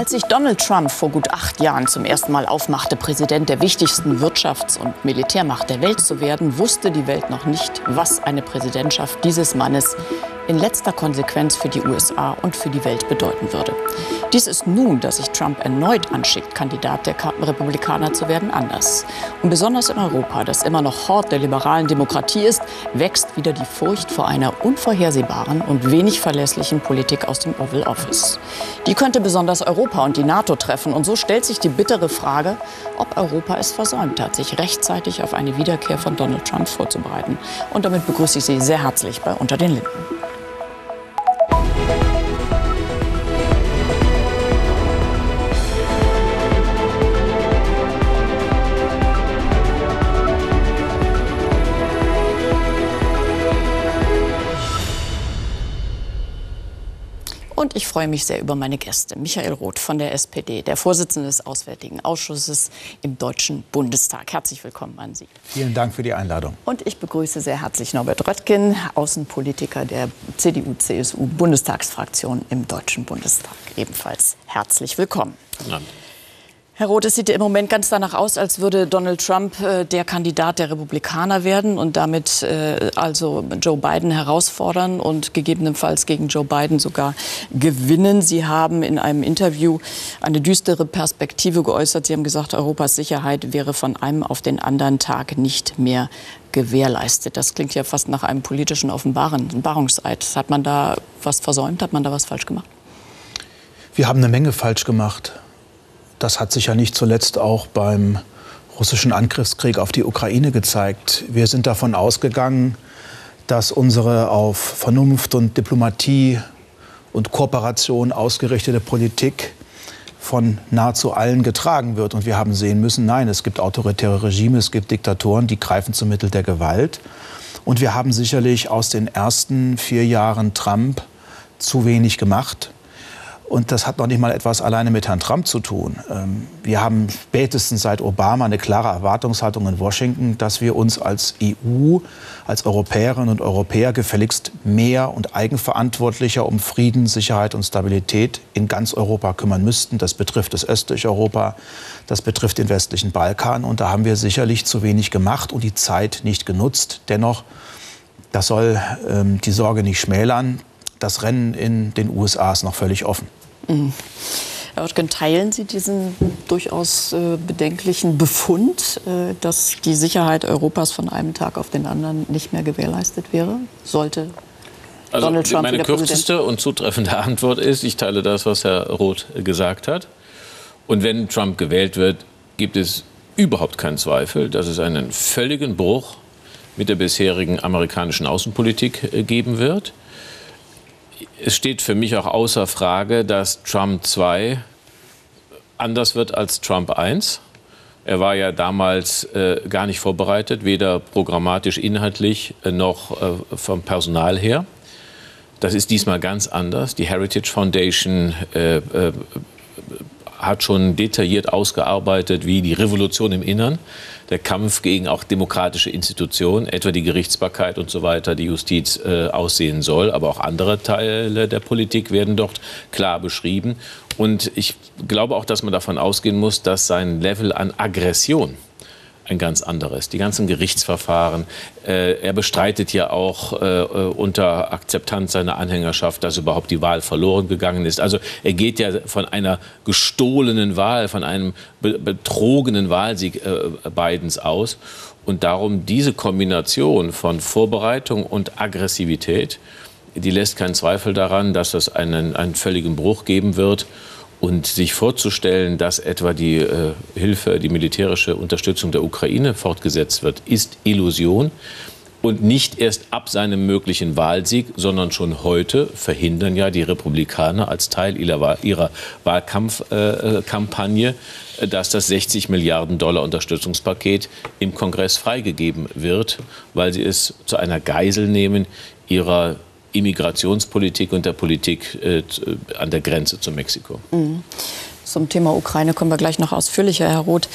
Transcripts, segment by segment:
Als sich Donald Trump vor gut acht Jahren zum ersten Mal aufmachte, Präsident der wichtigsten Wirtschafts- und Militärmacht der Welt zu werden, wusste die Welt noch nicht, was eine Präsidentschaft dieses Mannes in letzter Konsequenz für die USA und für die Welt bedeuten würde. Dies ist nun, dass sich Trump erneut anschickt, Kandidat der Republikaner zu werden, anders. Und besonders in Europa, das immer noch Hort der liberalen Demokratie ist, wächst wieder die Furcht vor einer unvorhersehbaren und wenig verlässlichen Politik aus dem Oval Office. Die könnte besonders Europa und die NATO treffen. Und so stellt sich die bittere Frage, ob Europa es versäumt hat, sich rechtzeitig auf eine Wiederkehr von Donald Trump vorzubereiten. Und damit begrüße ich Sie sehr herzlich bei Unter den Linden. Und ich freue mich sehr über meine Gäste. Michael Roth von der SPD, der Vorsitzende des Auswärtigen Ausschusses im Deutschen Bundestag. Herzlich willkommen an Sie. Vielen Dank für die Einladung. Und ich begrüße sehr herzlich Norbert Röttgen, Außenpolitiker der CDU-CSU-Bundestagsfraktion im Deutschen Bundestag. Ebenfalls herzlich willkommen. Ja. Herr Roth, es sieht im Moment ganz danach aus, als würde Donald Trump äh, der Kandidat der Republikaner werden und damit äh, also Joe Biden herausfordern und gegebenenfalls gegen Joe Biden sogar gewinnen. Sie haben in einem Interview eine düstere Perspektive geäußert. Sie haben gesagt, Europas Sicherheit wäre von einem auf den anderen Tag nicht mehr gewährleistet. Das klingt ja fast nach einem politischen Offenbarungseid. Hat man da was versäumt? Hat man da was falsch gemacht? Wir haben eine Menge falsch gemacht. Das hat sich ja nicht zuletzt auch beim russischen Angriffskrieg auf die Ukraine gezeigt. Wir sind davon ausgegangen, dass unsere auf Vernunft und Diplomatie und Kooperation ausgerichtete Politik von nahezu allen getragen wird. Und wir haben sehen müssen, nein, es gibt autoritäre Regime, es gibt Diktatoren, die greifen zum Mittel der Gewalt. Und wir haben sicherlich aus den ersten vier Jahren Trump zu wenig gemacht. Und das hat noch nicht mal etwas alleine mit Herrn Trump zu tun. Ähm, wir haben spätestens seit Obama eine klare Erwartungshaltung in Washington, dass wir uns als EU, als Europäerinnen und Europäer gefälligst mehr und eigenverantwortlicher um Frieden, Sicherheit und Stabilität in ganz Europa kümmern müssten. Das betrifft das östliche Europa, das betrifft den westlichen Balkan. Und da haben wir sicherlich zu wenig gemacht und die Zeit nicht genutzt. Dennoch, das soll ähm, die Sorge nicht schmälern. Das Rennen in den USA ist noch völlig offen. Mhm. Herr Ottgen, teilen Sie diesen durchaus äh, bedenklichen Befund, äh, dass die Sicherheit Europas von einem Tag auf den anderen nicht mehr gewährleistet wäre? Sollte also Donald Trump meine kürzeste Präsident? und zutreffende Antwort ist, ich teile das, was Herr Roth gesagt hat. Und wenn Trump gewählt wird, gibt es überhaupt keinen Zweifel, dass es einen völligen Bruch mit der bisherigen amerikanischen Außenpolitik äh, geben wird es steht für mich auch außer Frage, dass Trump 2 anders wird als Trump 1. Er war ja damals äh, gar nicht vorbereitet, weder programmatisch inhaltlich äh, noch äh, vom Personal her. Das ist diesmal ganz anders. Die Heritage Foundation äh, äh, hat schon detailliert ausgearbeitet, wie die Revolution im Innern, der Kampf gegen auch demokratische Institutionen, etwa die Gerichtsbarkeit und so weiter, die Justiz äh, aussehen soll. Aber auch andere Teile der Politik werden dort klar beschrieben. Und ich glaube auch, dass man davon ausgehen muss, dass sein Level an Aggression ein ganz anderes. Die ganzen Gerichtsverfahren. Äh, er bestreitet ja auch äh, unter Akzeptanz seiner Anhängerschaft, dass überhaupt die Wahl verloren gegangen ist. Also er geht ja von einer gestohlenen Wahl, von einem be betrogenen Wahlsieg äh, Bidens aus. Und darum diese Kombination von Vorbereitung und Aggressivität, die lässt keinen Zweifel daran, dass es einen, einen völligen Bruch geben wird. Und sich vorzustellen, dass etwa die äh, Hilfe, die militärische Unterstützung der Ukraine fortgesetzt wird, ist Illusion. Und nicht erst ab seinem möglichen Wahlsieg, sondern schon heute verhindern ja die Republikaner als Teil ihrer, Wahlkampfkampagne, äh, dass das 60 Milliarden Dollar Unterstützungspaket im Kongress freigegeben wird, weil sie es zu einer Geisel nehmen ihrer Immigrationspolitik und der Politik äh, an der Grenze zu Mexiko. Mhm. Zum Thema Ukraine kommen wir gleich noch ausführlicher, Herr Roth.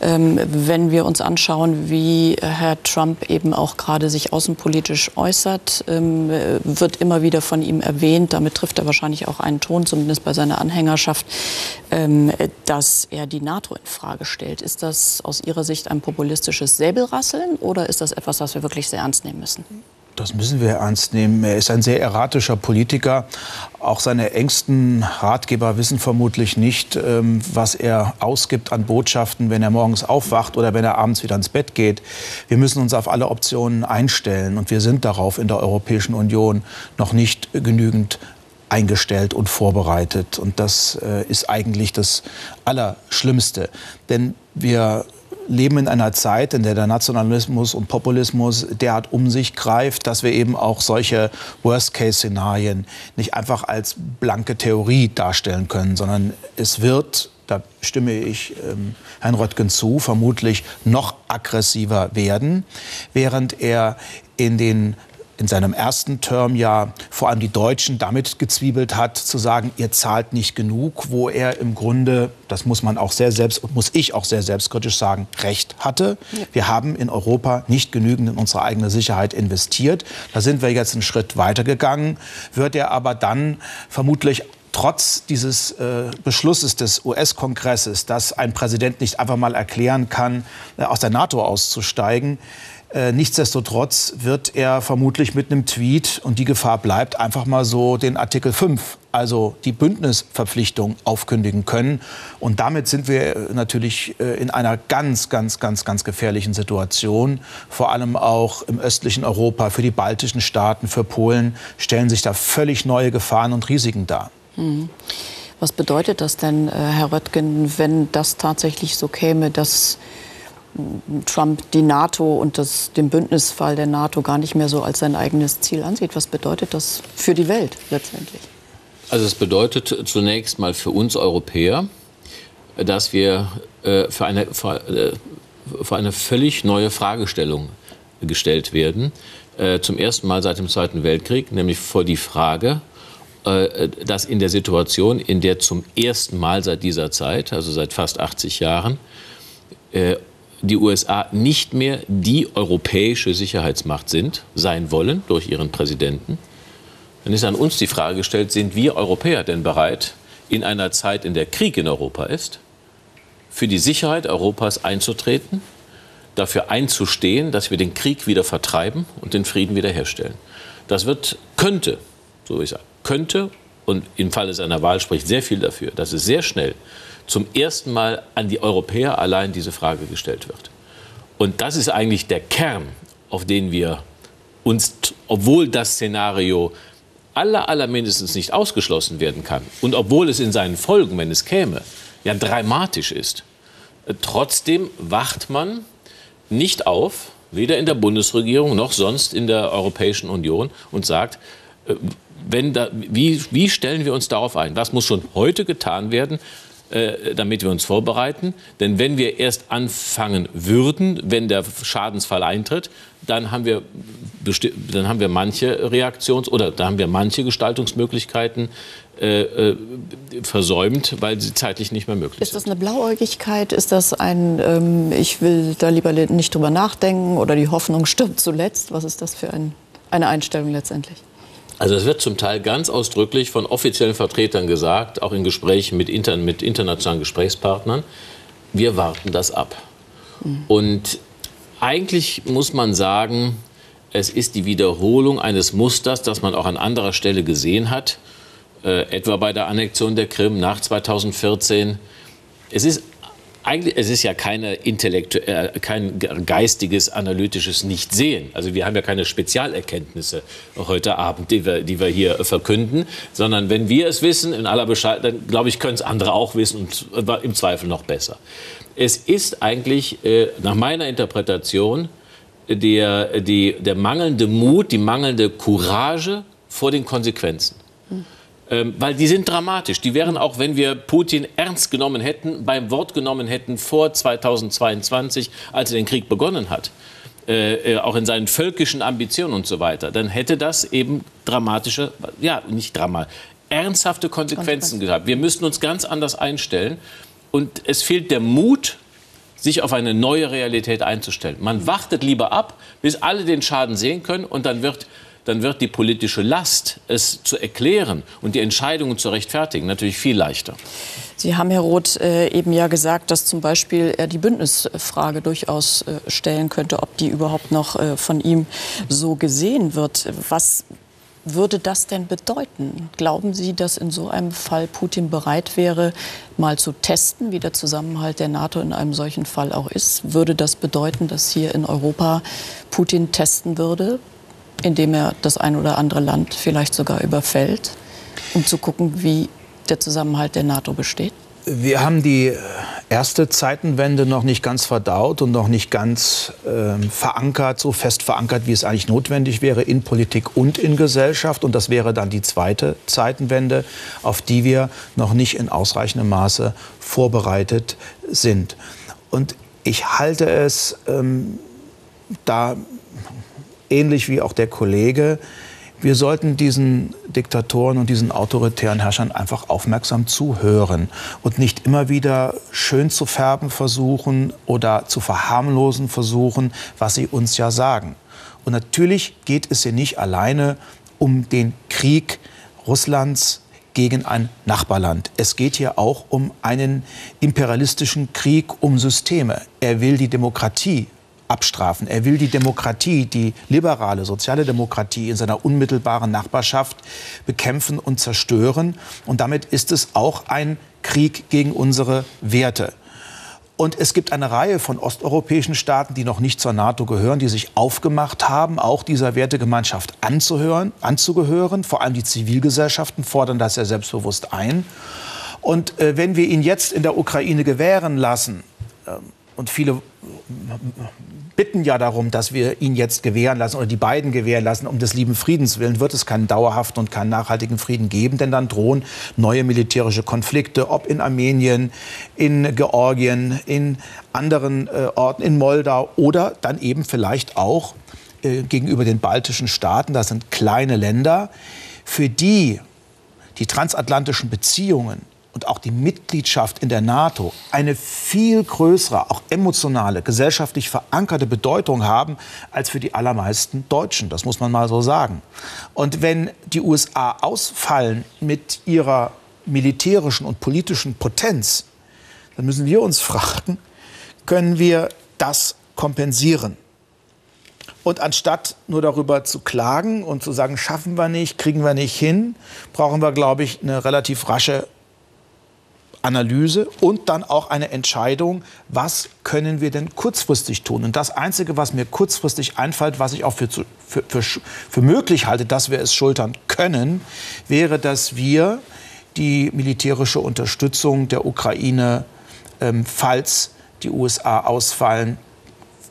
Ähm, wenn wir uns anschauen, wie Herr Trump eben auch gerade sich außenpolitisch äußert, ähm, wird immer wieder von ihm erwähnt. Damit trifft er wahrscheinlich auch einen Ton, zumindest bei seiner Anhängerschaft. ähm, dass er die NATO in Frage stellt. Ist das aus Ihrer Sicht ein populistisches Säbelrasseln oder ist das etwas, was wir wirklich sehr ernst nehmen müssen? Das müssen wir ernst nehmen. Er ist ein sehr erratischer Politiker. Auch seine engsten Ratgeber wissen vermutlich nicht, ähm, was er ausgibt an Botschaften, wenn er morgens aufwacht oder wenn er abends wieder ins Bett geht. Wir müssen uns auf alle Optionen einstellen. Und wir sind darauf in der Europäischen Union noch nicht genügend eingestellt und vorbereitet. Und das äh, ist eigentlich das Allerschlimmste. Denn wir leben in einer Zeit, in der der Nationalismus und Populismus derart um sich greift, dass wir eben auch solche Worst-Case-Szenarien nicht einfach als blanke Theorie darstellen können, sondern es wird da stimme ich ähm, Herrn Röttgen zu, vermutlich noch aggressiver werden, während er in den in seinem ersten Term ja vor allem die Deutschen damit gezwiebelt hat, zu sagen, ihr zahlt nicht genug, wo er im Grunde, das muss man auch sehr selbst, muss ich auch sehr selbstkritisch sagen, recht hatte. Ja. Wir haben in Europa nicht genügend in unsere eigene Sicherheit investiert. Da sind wir jetzt einen Schritt weitergegangen. Wird er aber dann vermutlich trotz dieses äh, Beschlusses des US-Kongresses, dass ein Präsident nicht einfach mal erklären kann, äh, aus der NATO auszusteigen, äh, nichtsdestotrotz wird er vermutlich mit einem Tweet, und die Gefahr bleibt, einfach mal so den Artikel 5, also die Bündnisverpflichtung, aufkündigen können. Und damit sind wir natürlich äh, in einer ganz, ganz, ganz, ganz gefährlichen Situation. Vor allem auch im östlichen Europa, für die baltischen Staaten, für Polen stellen sich da völlig neue Gefahren und Risiken dar. Mhm. Was bedeutet das denn, äh, Herr Röttgen, wenn das tatsächlich so käme, dass Trump die NATO und das, den Bündnisfall der NATO gar nicht mehr so als sein eigenes Ziel ansieht. Was bedeutet das für die Welt letztendlich? Also es bedeutet zunächst mal für uns Europäer, dass wir äh, für, eine, für, äh, für, eine völlig neue Fragestellung gestellt werden. Äh, zum ersten Mal seit dem Zweiten Weltkrieg, nämlich vor die Frage, äh, dass in der Situation, in der zum ersten Mal seit dieser Zeit, also seit fast 80 Jahren, äh, die USA nicht mehr die europäische Sicherheitsmacht sind, sein wollen durch ihren Präsidenten, dann ist an uns die Frage gestellt, sind wir Europäer denn bereit, in einer Zeit, in der Krieg in Europa ist, für die Sicherheit Europas einzutreten, dafür einzustehen, dass wir den Krieg wieder vertreiben und den Frieden wiederherstellen. Das wird, könnte, so ich sage, könnte und im Falle seiner Wahl spricht sehr viel dafür, dass es sehr schnell zum ersten Mal an die Europäer allein diese Frage gestellt wird. Und das ist eigentlich der Kern, auf den wir uns, obwohl das Szenario aller, aller mindestens nicht ausgeschlossen werden kann und obwohl es in seinen Folgen, wenn es käme, ja dramatisch ist, trotzdem wacht man nicht auf, weder in der Bundesregierung noch sonst in der Europäischen Union und sagt, äh, wenn da, wie, wie stellen wir uns darauf ein? Was muss schon heute getan werden, äh, damit wir uns vorbereiten. Denn wenn wir erst anfangen würden, wenn der Schadensfall eintritt, dann haben wir, dann haben wir manche Reaktions- oder dann haben wir manche Gestaltungsmöglichkeiten äh, äh, versäumt, weil sie zeitlich nicht mehr möglich sind. Ist das eine Blauäugigkeit? Ist das ein, ähm, ich will da lieber nicht drüber nachdenken oder die Hoffnung stirbt zuletzt? Was ist das für ein, eine Einstellung letztendlich? Also es wird zum Teil ganz ausdrücklich von offiziellen Vertretern gesagt, auch in Gesprächen mit, inter, mit internationalen Gesprächspartnern, wir warten das ab. Mhm. Und eigentlich muss man sagen, es ist die Wiederholung eines Musters, das man auch an anderer Stelle gesehen hat, äh, etwa bei der Annexion der Krim nach 2014. Es ist eigentlich, es ist ja keine Intellektu äh, kein geistiges, analytisches Nichtsehen. Also wir haben ja keine Spezialerkenntnisse heute Abend, die wir, die wir hier verkünden, sondern wenn wir es wissen, in aller Bescheid, dann glaube ich, können es andere auch wissen und im Zweifel noch besser. Es ist eigentlich äh, nach meiner Interpretation der, die, der mangelnde Mut, die mangelnde Courage vor den Konsequenzen. Ähm, weil die sind dramatisch. Die wären auch, wenn wir Putin ernst genommen hätten, beim Wort genommen hätten vor 2022, als er den Krieg begonnen hat, äh, äh, auch in seinen völkischen Ambitionen und so weiter, dann hätte das eben dramatische, ja, nicht dramatisch, ernsthafte Konsequenzen gehabt. Wir müssten uns ganz anders einstellen. Und es fehlt der Mut, sich auf eine neue Realität einzustellen. Man wartet lieber ab, bis alle den Schaden sehen können und dann wird dann wird die politische Last, es zu erklären und die Entscheidungen zu rechtfertigen, natürlich viel leichter. Sie haben, Herr Roth, äh, eben ja gesagt, dass zum Beispiel er die Bündnisfrage durchaus äh, stellen könnte, ob die überhaupt noch äh, von ihm so gesehen wird. Was würde das denn bedeuten? Glauben Sie, dass in so einem Fall Putin bereit wäre, mal zu testen, wie der Zusammenhalt der NATO in einem solchen Fall auch ist? Würde das bedeuten, dass hier in Europa Putin testen würde, indem er das ein oder andere Land vielleicht sogar überfällt, um zu gucken, wie der Zusammenhalt der NATO besteht? Wir haben die erste Zeitenwende noch nicht ganz verdaut und noch nicht ganz äh, verankert, so fest verankert, wie es eigentlich notwendig wäre in Politik und in Gesellschaft. Und das wäre dann die zweite Zeitenwende, auf die wir noch nicht in ausreichendem Maße vorbereitet sind. Und ich halte es ähm, da ähnlich wie auch der Kollege wir sollten diesen Diktatoren und diesen autoritären Herrschern einfach aufmerksam zuhören und nicht immer wieder schön zu färben versuchen oder zu verharmlosen versuchen, was sie uns ja sagen. Und natürlich geht es hier nicht alleine um den Krieg Russlands gegen ein Nachbarland. Es geht hier auch um einen imperialistischen Krieg um Systeme. Er will die Demokratie abstrafen. Er will die Demokratie, die liberale, soziale Demokratie in seiner unmittelbaren Nachbarschaft bekämpfen und zerstören. Und damit ist es auch ein Krieg gegen unsere Werte. Und es gibt eine Reihe von osteuropäischen Staaten, die noch nicht zur NATO gehören, die sich aufgemacht haben, auch dieser Wertegemeinschaft anzuhören, anzugehören. Vor allem die Zivilgesellschaften fordern das ja selbstbewusst ein. Und äh, wenn wir ihn jetzt in der Ukraine gewähren lassen, äh, und viele bitten ja darum, dass wir ihn jetzt gewähren lassen oder die beiden gewähren lassen, um des lieben Friedens willen, wird es keinen dauerhaften und keinen nachhaltigen Frieden geben, denn dann drohen neue militärische Konflikte, ob in Armenien, in Georgien, in anderen äh, Orten, in Moldau oder dann eben vielleicht auch äh, gegenüber den baltischen Staaten. Das sind kleine Länder, für die die transatlantischen Beziehungen und auch die Mitgliedschaft in der NATO eine viel größere, auch emotionale, gesellschaftlich verankerte Bedeutung haben als für die allermeisten Deutschen. Das muss man mal so sagen. Und wenn die USA ausfallen mit ihrer militärischen und politischen Potenz, dann müssen wir uns fragen, können wir das kompensieren? Und anstatt nur darüber zu klagen und zu sagen, schaffen wir nicht, kriegen wir nicht hin, brauchen wir, glaube ich, eine relativ rasche Analyse und dann auch eine Entscheidung, was können wir denn kurzfristig tun. Und das Einzige, was mir kurzfristig einfällt, was ich auch für, für, für, für möglich halte, dass wir es schultern können, wäre, dass wir die militärische Unterstützung der Ukraine, ähm, falls die USA ausfallen,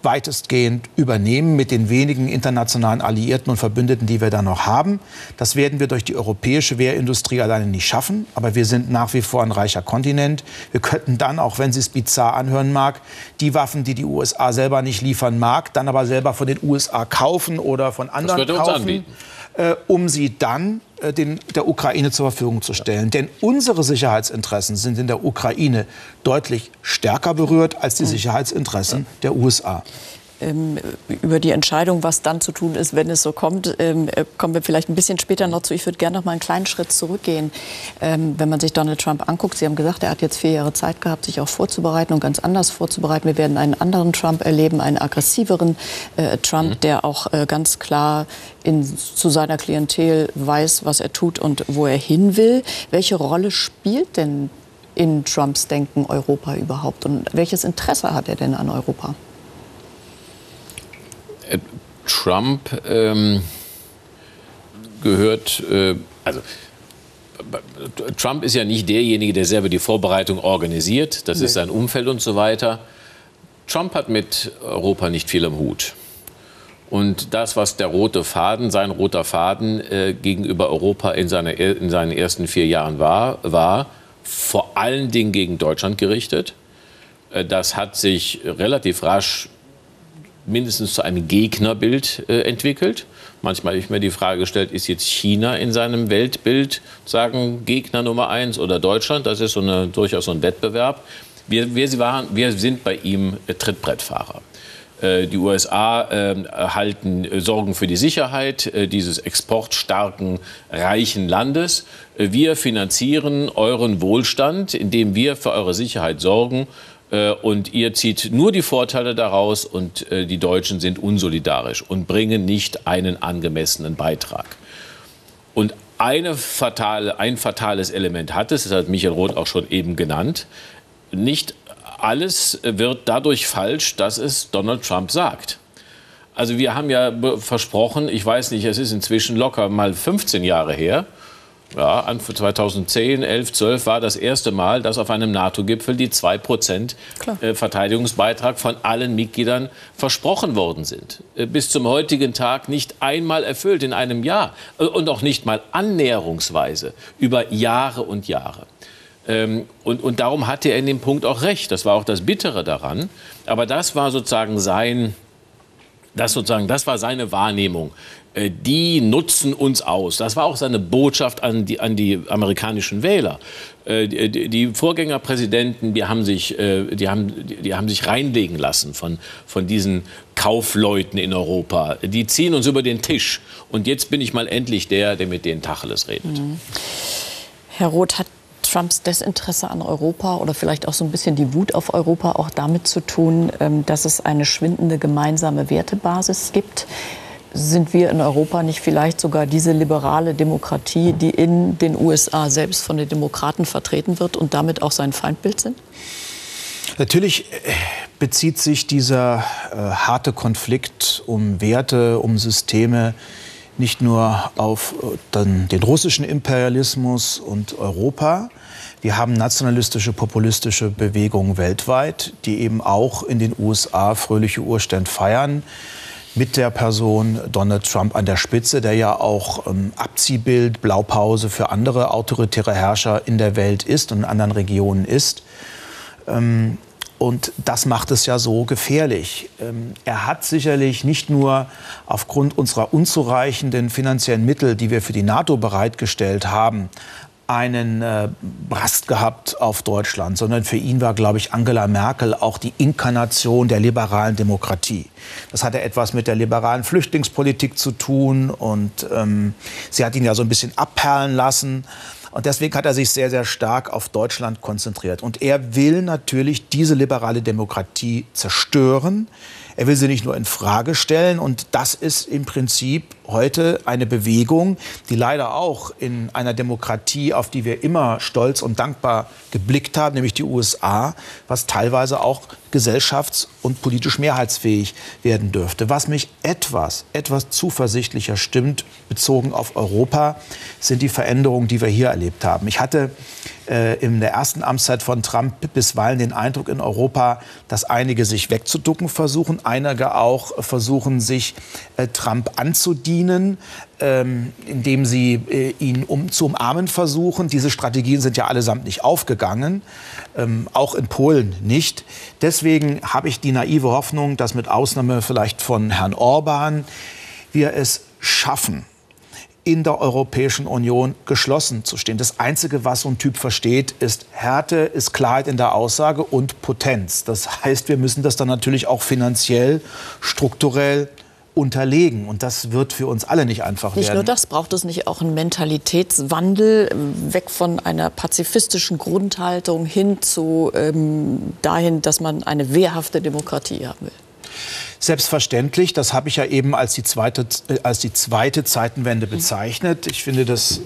weitestgehend übernehmen mit den wenigen internationalen Alliierten und Verbündeten, die wir da noch haben. Das werden wir durch die europäische Wehrindustrie alleine nicht schaffen. Aber wir sind nach wie vor ein reicher Kontinent. Wir könnten dann, auch wenn es bizarr anhören mag, die Waffen, die die USA selber nicht liefern mag, dann aber selber von den USA kaufen oder von anderen kaufen äh, um sie dann äh, den, der Ukraine zur Verfügung zu stellen. Denn unsere Sicherheitsinteressen sind in der Ukraine deutlich stärker berührt als die hm. Sicherheitsinteressen der USA über die Entscheidung, was dann zu tun ist, wenn es so kommt, ähm, äh, kommen wir vielleicht ein bisschen später noch zu. Ich würde gerne noch mal einen kleinen Schritt zurückgehen. Ähm, wenn man sich Donald Trump anguckt, Sie haben gesagt, er hat jetzt vier Jahre Zeit gehabt, sich auch vorzubereiten und ganz anders vorzubereiten. Wir werden einen anderen Trump erleben, einen aggressiveren äh, Trump, mhm. der auch äh, ganz klar in, zu seiner Klientel weiß, was er tut und wo er hin will. Welche Rolle spielt denn in Trumps Denken Europa überhaupt und welches Interesse hat er denn an Europa? Äh, Trump ähm, gehört, äh, also Trump ist ja nicht derjenige, der selber die Vorbereitung organisiert. Das nee. ist sein Umfeld und so weiter. Trump hat mit Europa nicht viel am Hut. Und das, was der rote Faden, sein roter Faden äh, gegenüber Europa in, seiner, in seinen ersten vier Jahren war, war vor allen Dingen gegen Deutschland gerichtet. Äh, das hat sich relativ rasch mindestens zu einem Gegnerbild äh, entwickelt. Manchmal habe ich mir die Frage gestellt, ist jetzt China in seinem Weltbild sagen Gegner Nummer eins oder Deutschland? Das ist so eine, durchaus so ein Wettbewerb. Wir, wir, waren, wir sind bei ihm äh, Trittbrettfahrer. Äh, die USA ähm, halten äh, Sorgen für die Sicherheit äh, dieses exportstarken, reichen Landes. Wir finanzieren euren Wohlstand, indem wir für eure Sicherheit sorgen. Und ihr zieht nur die Vorteile daraus und die Deutschen sind unsolidarisch und bringen nicht einen angemessenen Beitrag. Und fatale, ein fatales Element hat es, das hat Michael Roth auch schon eben genannt. Nicht alles wird dadurch falsch, dass es Donald Trump sagt. Also wir haben ja versprochen, ich weiß nicht, es ist inzwischen locker mal 15 Jahre her, ja, Anfang 2010, 11, 12 war das erste Mal, dass auf einem NATO-Gipfel die 2% äh, Verteidigungsbeitrag von allen Mitgliedern versprochen worden sind. Äh, bis zum heutigen Tag nicht einmal erfüllt in einem Jahr äh, und auch nicht mal annäherungsweise über Jahre und Jahre. Ähm, und, und darum hatte er in dem Punkt auch recht. Das war auch das Bittere daran. Aber das war sozusagen sein, das sozusagen, das war seine Wahrnehmung. Äh, die nutzen uns aus. Das war auch seine Botschaft an die, an die amerikanischen Wähler. Äh, die, Vorgängerpräsidenten, die haben sich, äh, die haben, die haben sich reinlegen lassen von, von diesen Kaufleuten in Europa. Die ziehen uns über den Tisch. Und jetzt bin ich mal endlich der, der mit denen Tacheles redet. Mhm. Herr Roth, hat Trumps Desinteresse an Europa oder vielleicht auch so ein bisschen die Wut auf Europa auch damit zu tun, ähm, dass es eine schwindende gemeinsame Wertebasis gibt? Sind wir in Europa nicht vielleicht sogar diese liberale Demokratie, die in den USA selbst von den Demokraten vertreten wird und damit auch sein Feindbild sind? Natürlich äh, bezieht sich dieser äh, harte Konflikt um Werte, um Systeme nicht nur auf äh, den, den russischen Imperialismus und Europa, wir haben nationalistische, populistische Bewegungen weltweit, die eben auch in den USA fröhliche Urstände feiern. Mit der Person Donald Trump an der Spitze, der ja auch ähm, Abziehbild, Blaupause für andere autoritäre Herrscher in der Welt ist und in anderen Regionen ist. Ähm, und das macht es ja so gefährlich. Ähm, er hat sicherlich nicht nur aufgrund unserer unzureichenden finanziellen Mittel, die wir für die NATO bereitgestellt haben, einen äh, Brast gehabt auf Deutschland, sondern für ihn war, glaube ich, Angela Merkel auch die Inkarnation der liberalen Demokratie. Das hatte etwas mit der liberalen Flüchtlingspolitik zu tun und ähm, sie hat ihn ja so ein bisschen abperlen lassen. Und deswegen hat er sich sehr, sehr stark auf Deutschland konzentriert. Und er will natürlich diese liberale Demokratie zerstören. Er will sie nicht nur in Frage stellen. Und das ist im Prinzip heute eine Bewegung, die leider auch in einer Demokratie, auf die wir immer stolz und dankbar geblickt haben, nämlich die USA, was teilweise auch gesellschafts- und politisch mehrheitsfähig werden dürfte. Was mich etwas, etwas zuversichtlicher stimmt, bezogen auf Europa, sind die Veränderungen, die wir hier erlebt haben. Ich hatte äh, in der ersten Amtszeit von Trump bisweilen den Eindruck in Europa, dass einige sich wegzuducken versuchen, einige auch versuchen, sich äh, Trump anzudienen dienen, ähm, indem sie äh, ihn um, zu umarmen versuchen. Diese Strategien sind ja allesamt nicht aufgegangen, ähm, auch in Polen nicht. Deswegen habe ich die naive Hoffnung, dass mit Ausnahme vielleicht von Herrn Orban wir es schaffen, in der Europäischen Union geschlossen zu stehen. Das Einzige, was so ein Typ versteht, ist Härte, ist Klarheit in der Aussage und Potenz. Das heißt, wir müssen das dann natürlich auch finanziell, strukturell unterlegen. Und das wird für uns alle nicht einfach nicht werden. Nicht nur das, braucht es nicht auch einen Mentalitätswandel, ähm, weg von einer pazifistischen Grundhaltung hin zu ähm, dahin, dass man eine wehrhafte Demokratie haben will. Selbstverständlich, das habe ich ja eben als die zweite, äh, als die zweite Zeitenwende bezeichnet. Ich finde, dass äh,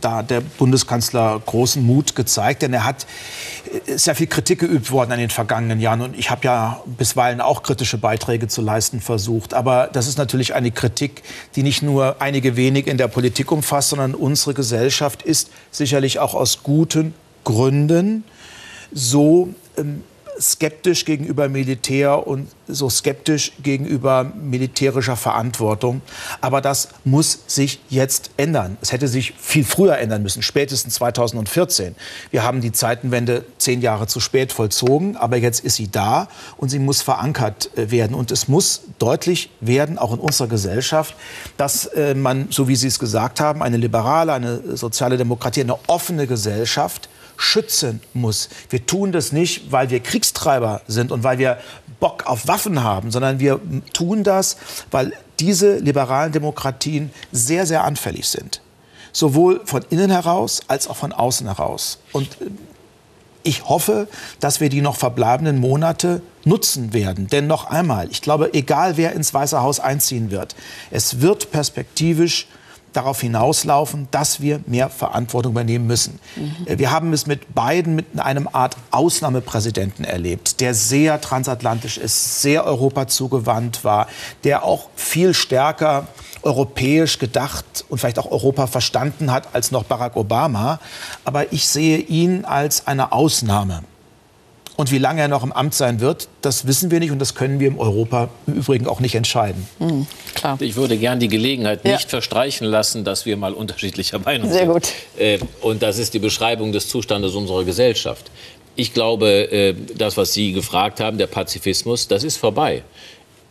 da der Bundeskanzler großen Mut gezeigt, denn er hat äh, sehr viel Kritik geübt worden in den vergangenen Jahren. Und ich habe ja bisweilen auch kritische Beiträge zu leisten versucht. Aber das ist natürlich eine Kritik, die nicht nur einige wenig in der Politik umfasst, sondern unsere Gesellschaft ist sicherlich auch aus guten Gründen so ähm, skeptisch gegenüber Militär und so skeptisch gegenüber militärischer Verantwortung. Aber das muss sich jetzt ändern. Es hätte sich viel früher ändern müssen, spätestens 2014. Wir haben die Zeitenwende zehn Jahre zu spät vollzogen, aber jetzt ist sie da und sie muss verankert äh, werden. Und es muss deutlich werden, auch in unserer Gesellschaft, dass äh, man, so wie Sie es gesagt haben, eine liberale, eine soziale Demokratie, eine offene Gesellschaft schützen muss. Wir tun das nicht, weil wir Kriegstreiber sind und weil wir Bock auf Waffen haben, sondern wir tun das, weil diese liberalen Demokratien sehr, sehr anfällig sind. Sowohl von innen heraus als auch von außen heraus. Und äh, ich hoffe, dass wir die noch verbleibenden Monate nutzen werden. Denn noch einmal, ich glaube, egal wer ins Weiße Haus einziehen wird, es wird perspektivisch darauf hinauslaufen, dass wir mehr Verantwortung übernehmen müssen. Mhm. Wir haben es mit beiden mit einem Art Ausnahmepräsidenten erlebt, der sehr transatlantisch ist, sehr Europa zugewandt war, der auch viel stärker europäisch gedacht und vielleicht auch Europa verstanden hat als noch Barack Obama. Aber ich sehe ihn als eine Ausnahme. Und wie lange er noch im Amt sein wird, das wissen wir nicht und das können wir im Europa im Übrigen auch nicht entscheiden. Mhm, klar. Ich würde gern die Gelegenheit nicht ja. verstreichen lassen, dass wir mal unterschiedlicher Meinung Sehr sind. Sehr gut. Äh, und das ist die Beschreibung des Zustandes unserer Gesellschaft. Ich glaube, äh, das, was Sie gefragt haben, der Pazifismus, das ist vorbei.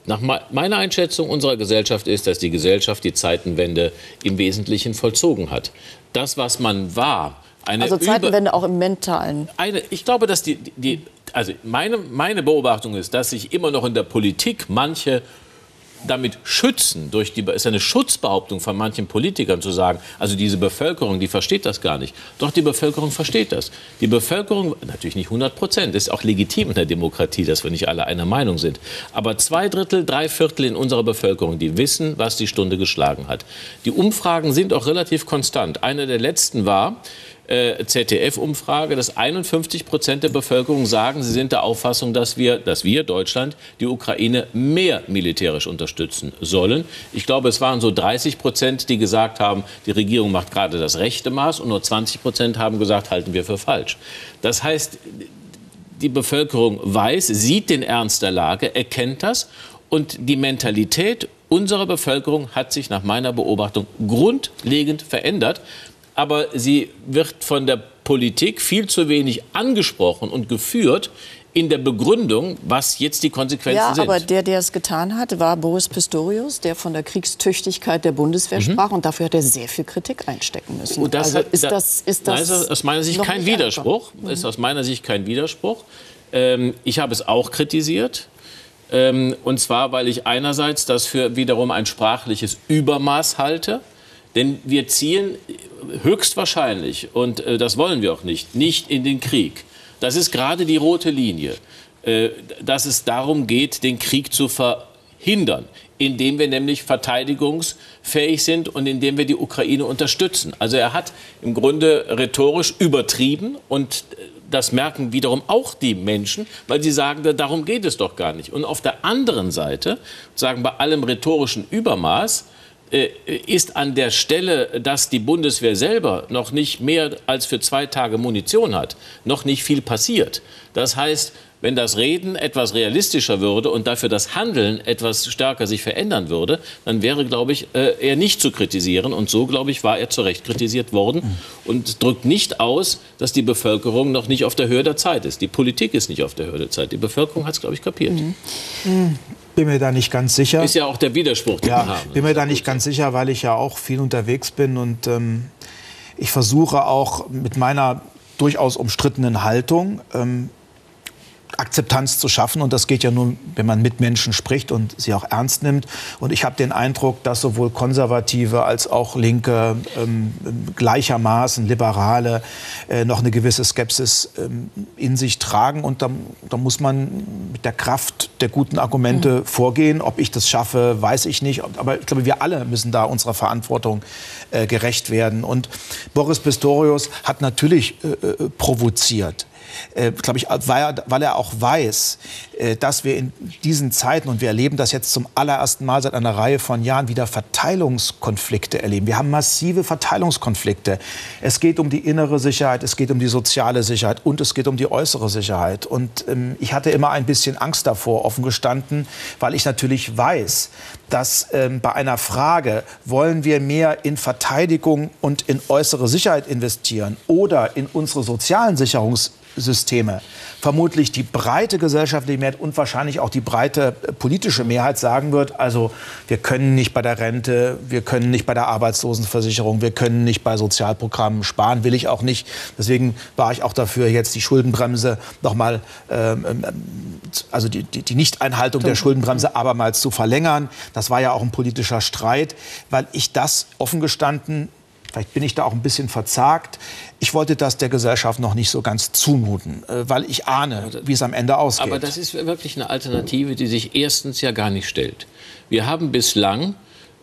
Nach meiner Einschätzung unserer Gesellschaft ist, dass die Gesellschaft die Zeitenwende im Wesentlichen vollzogen hat. Das, was man war, eine also Zeitenwende auch im Mentalen. Eine, ich glaube, dass die, die, also meine, meine Beobachtung ist, dass sich immer noch in der Politik manche damit schützen, durch die, ist eine Schutzbehauptung von manchen Politikern zu sagen, also diese Bevölkerung, die versteht das gar nicht. Doch die Bevölkerung versteht das. Die Bevölkerung, natürlich nicht 100 Prozent, ist auch legitim in der Demokratie, dass wir nicht alle einer Meinung sind. Aber zwei Drittel, drei Viertel in unserer Bevölkerung, die wissen, was die Stunde geschlagen hat. Die Umfragen sind auch relativ konstant. Eine der letzten war, äh, ZDF-Umfrage, dass 51 Prozent der Bevölkerung sagen, sie sind der Auffassung, dass wir, dass wir, Deutschland, die Ukraine mehr militärisch unterstützen sollen. Ich glaube, es waren so 30 Prozent, die gesagt haben, die Regierung macht gerade das rechte Maß und nur 20 Prozent haben gesagt, halten wir für falsch. Das heißt, die Bevölkerung weiß, sieht den Ernst der Lage, erkennt das und die Mentalität unserer Bevölkerung hat sich nach meiner Beobachtung grundlegend verändert aber sie wird von der Politik viel zu wenig angesprochen und geführt in der Begründung, was jetzt die Konsequenzen ja, sind. Ja, aber der, der es getan hat, war Boris Pistorius, der von der Kriegstüchtigkeit der Bundeswehr mhm. sprach. Und dafür hat er sehr viel Kritik einstecken müssen. Und das also ist, das, ist das nein, ist aus meiner Sicht kein Widerspruch. Mhm. Ist aus meiner Sicht kein Widerspruch. Ähm, ich habe es auch kritisiert. Ähm, und zwar, weil ich einerseits das für wiederum ein sprachliches Übermaß halte. Denn wir zielen höchstwahrscheinlich, und äh, das wollen wir auch nicht, nicht in den Krieg. Das ist gerade die rote Linie, äh, dass es darum geht, den Krieg zu verhindern, indem wir nämlich verteidigungsfähig sind und indem wir die Ukraine unterstützen. Also er hat im Grunde rhetorisch übertrieben und äh, das merken wiederum auch die Menschen, weil sie sagen, darum geht es doch gar nicht. Und auf der anderen Seite, sagen bei allem rhetorischen Übermaß, ist an der Stelle, dass die Bundeswehr selber noch nicht mehr als für zwei Tage Munition hat, noch nicht viel passiert. Das heißt, wenn das Reden etwas realistischer würde und dafür das Handeln etwas stärker sich verändern würde, dann wäre, glaube ich, äh, er nicht zu kritisieren. Und so, glaube ich, war er zu Recht kritisiert worden und drückt nicht aus, dass die Bevölkerung noch nicht auf der Höhe der Zeit ist. Die Politik ist nicht auf der Höhe der Zeit. Die Bevölkerung hat es, glaube ich, kapiert. Mhm. Bin mir da nicht ganz sicher. Ist ja auch der Widerspruch, den ja, wir haben. Bin mir da nicht ganz sicher, weil ich ja auch viel unterwegs bin und ähm, ich versuche auch mit meiner durchaus umstrittenen Haltung ähm, Akzeptanz zu schaffen. Und das geht ja nur, wenn man mit Menschen spricht und sie auch ernst nimmt. Und ich habe den Eindruck, dass sowohl Konservative als auch Linke ähm, gleichermaßen Liberale äh, noch eine gewisse Skepsis ähm, in sich tragen. Und da, da, muss man mit der Kraft der guten Argumente mhm. vorgehen. Ob ich das schaffe, weiß ich nicht. Aber ich glaube, wir alle müssen da unserer Verantwortung äh, gerecht werden. Und Boris Pistorius hat natürlich äh, äh provoziert äh, glaube ich, weil er, weil er auch weiß, äh, dass wir in diesen Zeiten, und wir erleben das jetzt zum allerersten Mal seit einer Reihe von Jahren, wieder Verteilungskonflikte erleben. Wir haben massive Verteilungskonflikte. Es geht um die innere Sicherheit, es geht um die soziale Sicherheit und es geht um die äußere Sicherheit. Und ähm, ich hatte immer ein bisschen Angst davor, offen gestanden, weil ich natürlich weiß, dass ähm, bei einer Frage, wollen wir mehr in Verteidigung und in äußere Sicherheit investieren oder in unsere sozialen Sicherungs Systeme vermutlich die breite gesellschaftliche Mehrheit und wahrscheinlich auch die breite politische Mehrheit sagen wird, also wir können nicht bei der Rente, wir können nicht bei der Arbeitslosenversicherung, wir können nicht bei Sozialprogrammen sparen, will ich auch nicht. Deswegen war ich auch dafür, jetzt die Schuldenbremse nochmal, ähm, ähm, also die, die, die Nichteinhaltung der Schuldenbremse abermals zu verlängern. Das war ja auch ein politischer Streit, weil ich das offen gestanden Vielleicht bin ich da auch ein bisschen verzagt. Ich wollte das der Gesellschaft noch nicht so ganz zumuten, äh, weil ich ahne, wie es am Ende ausgeht. Aber das ist wirklich eine Alternative, die sich erstens ja gar nicht stellt. Wir haben bislang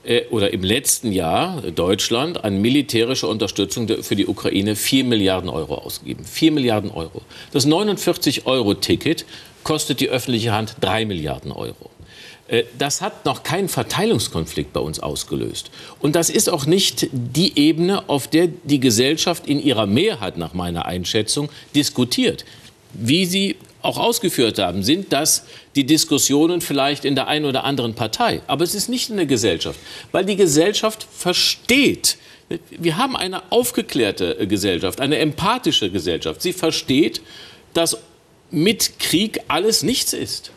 äh, oder im letzten Jahr Deutschland an militärische Unterstützung für die Ukraine 4 Milliarden Euro ausgegeben. 4 Milliarden Euro. Das 49-Euro-Ticket kostet die öffentliche Hand 3 Milliarden Euro. Äh, das hat noch keinen Verteilungskonflikt bei uns ausgelöst. Und das ist auch nicht die Ebene, auf der die Gesellschaft in ihrer Mehrheit nach meiner Einschätzung diskutiert. Wie Sie auch ausgeführt haben, sind das die Diskussionen vielleicht in der einen oder anderen Partei. Aber es ist nicht in der Gesellschaft, weil die Gesellschaft versteht, wir haben eine aufgeklärte Gesellschaft, eine empathische Gesellschaft. Sie versteht, dass mit Krieg alles nichts ist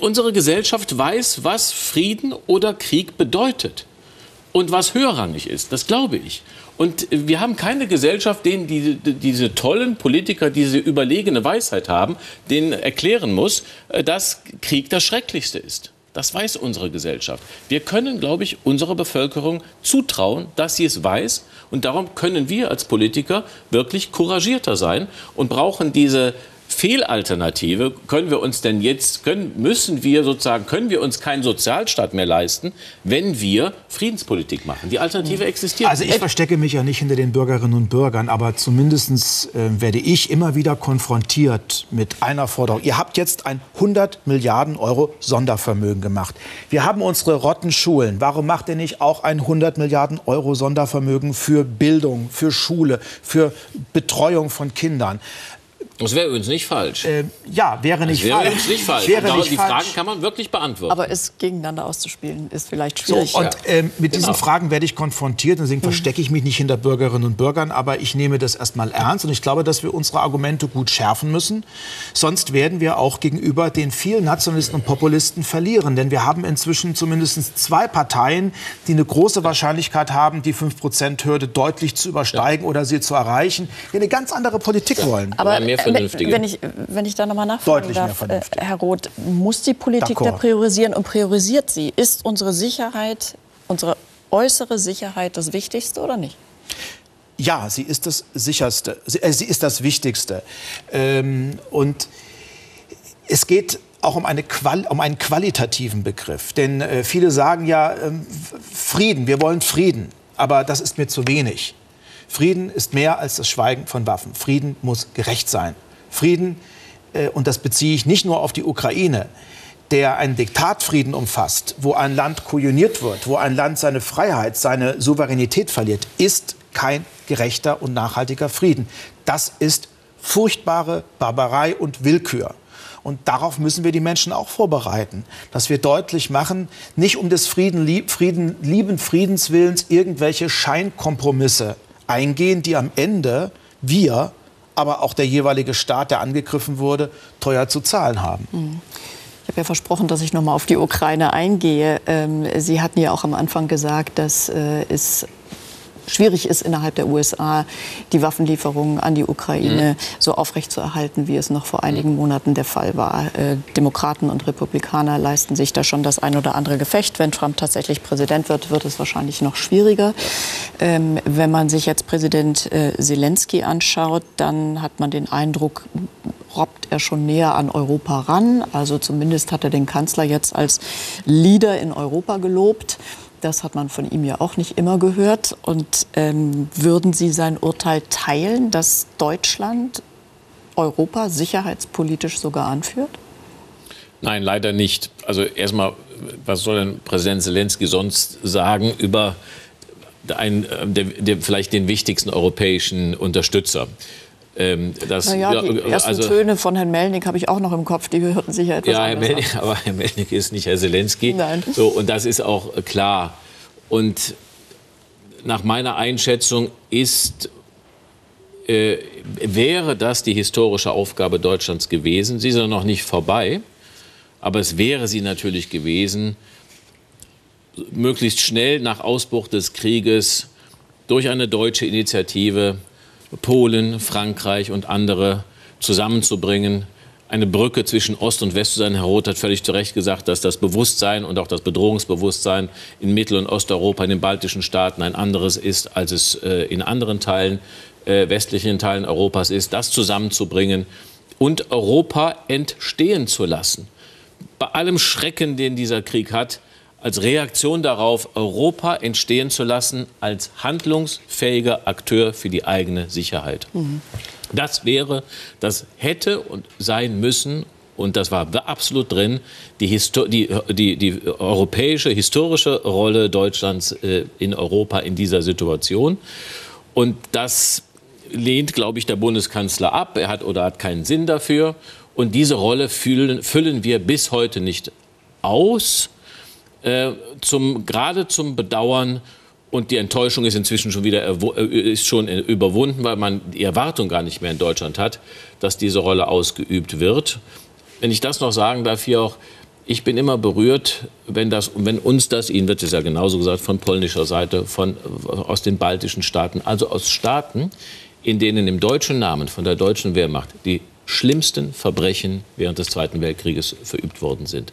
unsere Gesellschaft weiß, was Frieden oder Krieg bedeutet und was höherrangig ist. Das glaube ich. Und wir haben keine Gesellschaft, denen die, diese tollen Politiker diese überlegene Weisheit haben, denen erklären muss, äh, dass Krieg das Schrecklichste ist. Das weiß unsere Gesellschaft. Wir können, glaube ich, unserer Bevölkerung zutrauen, dass sie es weiß. Und darum können wir als Politiker wirklich couragierter sein und brauchen diese Fehlalternative können wir uns denn jetzt, können, müssen wir sozusagen, können wir uns keinen Sozialstaat mehr leisten, wenn wir Friedenspolitik machen. Die Alternative existiert. Also ich verstecke mich ja nicht hinter den Bürgerinnen und Bürgern, aber zumindest äh, werde ich immer wieder konfrontiert mit einer Forderung. Ihr habt jetzt ein 100 Milliarden Euro Sondervermögen gemacht. Wir haben unsere Rottenschulen. Warum macht ihr nicht auch ein 100 Milliarden Euro Sondervermögen für Bildung, für Schule, für Betreuung von Kindern? Das wäre übrigens nicht falsch. Äh, ja, wäre nicht das wäre falsch. Übrigens nicht falsch. Wäre nicht die falsch. Fragen kann man wirklich beantworten. Aber es gegeneinander auszuspielen ist vielleicht schwierig. So, und äh, mit genau. diesen Fragen werde ich konfrontiert. Deswegen mhm. verstecke ich mich nicht hinter Bürgerinnen und Bürgern. Aber ich nehme das erstmal ernst. Und ich glaube, dass wir unsere Argumente gut schärfen müssen. Sonst werden wir auch gegenüber den vielen Nationalisten und Populisten verlieren. Denn wir haben inzwischen zumindest zwei Parteien, die eine große Wahrscheinlichkeit haben, die 5-Prozent-Hürde deutlich zu übersteigen ja. oder sie zu erreichen, die eine ganz andere Politik wollen. Aber mehr vernünftige. Wenn ich, wenn ich da nochmal nachfragen darf, äh, Herr Roth, muss die Politik da priorisieren und priorisiert sie? Ist unsere Sicherheit, unsere äußere Sicherheit das Wichtigste oder nicht? Ja, sie ist das Sicherste. Sie, äh, sie ist das Wichtigste. Ähm, und es geht auch um, eine Qual um einen qualitativen Begriff. Denn äh, viele sagen ja, äh, Frieden, wir wollen Frieden. Aber das ist mir zu wenig. Frieden ist mehr als das Schweigen von Waffen. Frieden muss gerecht sein. Frieden, äh, und das beziehe ich nicht nur auf die Ukraine, der einen Diktatfrieden umfasst, wo ein Land kujoniert wird, wo ein Land seine Freiheit, seine Souveränität verliert, ist kein gerechter und nachhaltiger Frieden. Das ist furchtbare Barbarei und Willkür. Und darauf müssen wir die Menschen auch vorbereiten, dass wir deutlich machen, nicht um des Frieden, Frieden, lieben Friedenswillens irgendwelche Scheinkompromisse eingehen, die am Ende wir, aber auch der jeweilige Staat, der angegriffen wurde, teuer zu zahlen haben. Mhm. Ich habe ja versprochen, dass ich noch mal auf die Ukraine eingehe. Ähm, Sie hatten ja auch am Anfang gesagt, dass äh, es schwierig ist, innerhalb der USA die Waffenlieferungen an die Ukraine mhm. so aufrechtzuerhalten, wie es noch vor einigen Monaten der Fall war. Äh, Demokraten und Republikaner leisten sich da schon das ein oder andere Gefecht. Wenn Trump tatsächlich Präsident wird, wird es wahrscheinlich noch schwieriger. Ähm, wenn man sich jetzt Präsident äh, Zelensky anschaut, dann hat man den Eindruck, robbt er schon näher an Europa ran. Also zumindest hat er den Kanzler jetzt als Leader in Europa gelobt. Das hat man von ihm ja auch nicht immer gehört. Und ähm, würden Sie sein Urteil teilen, dass Deutschland Europa sicherheitspolitisch sogar anführt? Nein, leider nicht. Also erstmal, was soll denn Präsident Zelensky sonst sagen über einen, der, der, vielleicht den wichtigsten europäischen Unterstützer? Ähm, das, naja, die ersten also, Töne von Herrn Melnik habe ich auch noch im Kopf, die hörten sich ja etwas Ja, Herr Melnik, aber Herr Melnik ist nicht Herr Zelensky. Nein. So, und das ist auch klar. Und nach meiner Einschätzung ist, äh, wäre das die historische Aufgabe Deutschlands gewesen. Sie ist ja noch nicht vorbei, aber es wäre sie natürlich gewesen, möglichst schnell nach Ausbruch des Krieges durch eine deutsche Initiative Polen, Frankreich und andere zusammenzubringen, eine Brücke zwischen Ost und West zu sein. Herr Roth hat völlig zu Recht gesagt, dass das Bewusstsein und auch das Bedrohungsbewusstsein in Mittel- und Osteuropa, in den baltischen Staaten ein anderes ist, als es äh, in anderen Teilen, äh, westlichen Teilen Europas ist. Das zusammenzubringen und Europa entstehen zu lassen. Bei allem Schrecken, den dieser Krieg hat, als Reaktion darauf, Europa entstehen zu lassen als handlungsfähiger Akteur für die eigene Sicherheit. Mhm. Das wäre, das hätte und sein müssen und das war absolut drin, die, Histo die, die, die europäische, historische Rolle Deutschlands äh, in Europa in dieser Situation. Und das lehnt, glaube ich, der Bundeskanzler ab. Er hat oder hat keinen Sinn dafür. Und diese Rolle füllen, füllen wir bis heute nicht aus. Äh, zum, gerade zum Bedauern und die Enttäuschung ist inzwischen schon wieder äh, ist schon überwunden, weil man die Erwartung gar nicht mehr in Deutschland hat, dass diese Rolle ausgeübt wird. Wenn ich das noch sagen darf, hier auch, ich bin immer berührt, wenn, das, wenn uns das, Ihnen wird es ja genauso gesagt, von polnischer Seite, von, aus den baltischen Staaten, also aus Staaten, in denen im deutschen Namen von der deutschen Wehrmacht die schlimmsten Verbrechen während des Zweiten Weltkrieges verübt worden sind.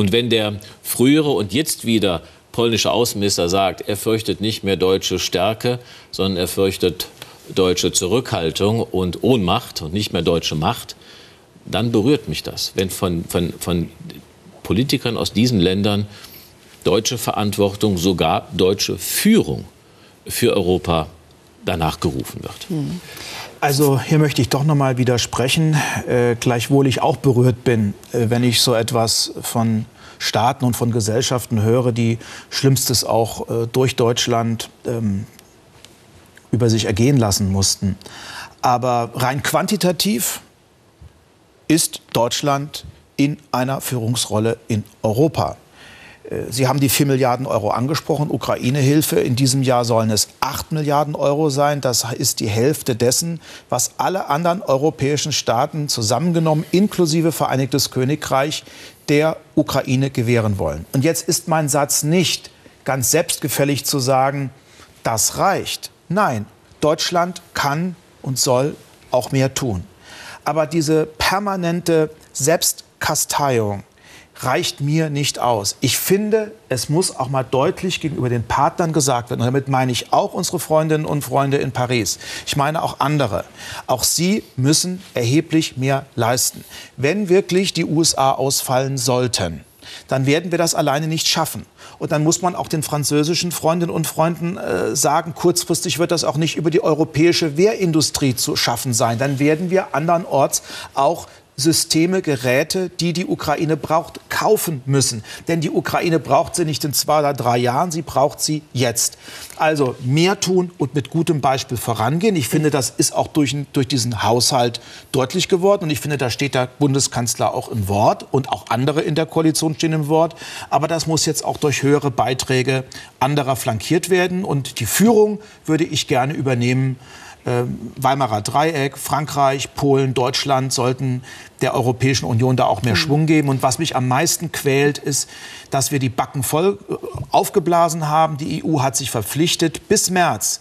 Und wenn der frühere und jetzt wieder polnische Außenminister sagt, er fürchtet nicht mehr deutsche Stärke, sondern er fürchtet deutsche Zurückhaltung und Ohnmacht und nicht mehr deutsche Macht, dann berührt mich das, wenn von, von, von Politikern aus diesen Ländern deutsche Verantwortung, sogar deutsche Führung für Europa danach gerufen wird. Hm. Also hier möchte ich doch noch mal widersprechen, äh, gleichwohl ich auch berührt bin, äh, wenn ich so etwas von Staaten und von Gesellschaften höre, die Schlimmstes auch äh, durch Deutschland ähm, über sich ergehen lassen mussten. Aber rein quantitativ ist Deutschland in einer Führungsrolle in Europa. Äh, Sie haben die 4 Milliarden Euro angesprochen, Ukraine-Hilfe. In diesem Jahr sollen es 8 Milliarden Euro sein. Das ist die Hälfte dessen, was alle anderen europäischen Staaten zusammengenommen, inklusive Vereinigtes Königreich, der Ukraine gewähren wollen. Und jetzt ist mein Satz nicht ganz selbstgefällig zu sagen, das reicht. Nein, Deutschland kann und soll auch mehr tun. Aber diese permanente Selbstkasteiung, reicht mir nicht aus. Ich finde, es muss auch mal deutlich gegenüber den Partnern gesagt werden. Und damit meine ich auch unsere Freundinnen und Freunde in Paris. Ich meine auch andere. Auch sie müssen erheblich mehr leisten. Wenn wirklich die USA ausfallen sollten, dann werden wir das alleine nicht schaffen. Und dann muss man auch den französischen Freundinnen und Freunden äh, sagen, kurzfristig wird das auch nicht über die europäische Wehrindustrie zu schaffen sein. Dann werden wir andernorts auch Systeme, Geräte, die die Ukraine braucht, kaufen müssen. Denn die Ukraine braucht sie nicht in zwei oder drei Jahren, sie braucht sie jetzt. Also mehr tun und mit gutem Beispiel vorangehen. Ich finde, das ist auch durch, durch diesen Haushalt deutlich geworden. Und ich finde, da steht der Bundeskanzler auch im Wort und auch andere in der Koalition stehen im Wort. Aber das muss jetzt auch durch höhere Beiträge anderer flankiert werden. Und die Führung würde ich gerne übernehmen. Ähm, Weimarer Dreieck, Frankreich, Polen, Deutschland sollten der Europäischen Union da auch mehr mhm. Schwung geben. Und was mich am meisten quält, ist, dass wir die Backen voll äh, aufgeblasen haben. Die EU hat sich verpflichtet, bis März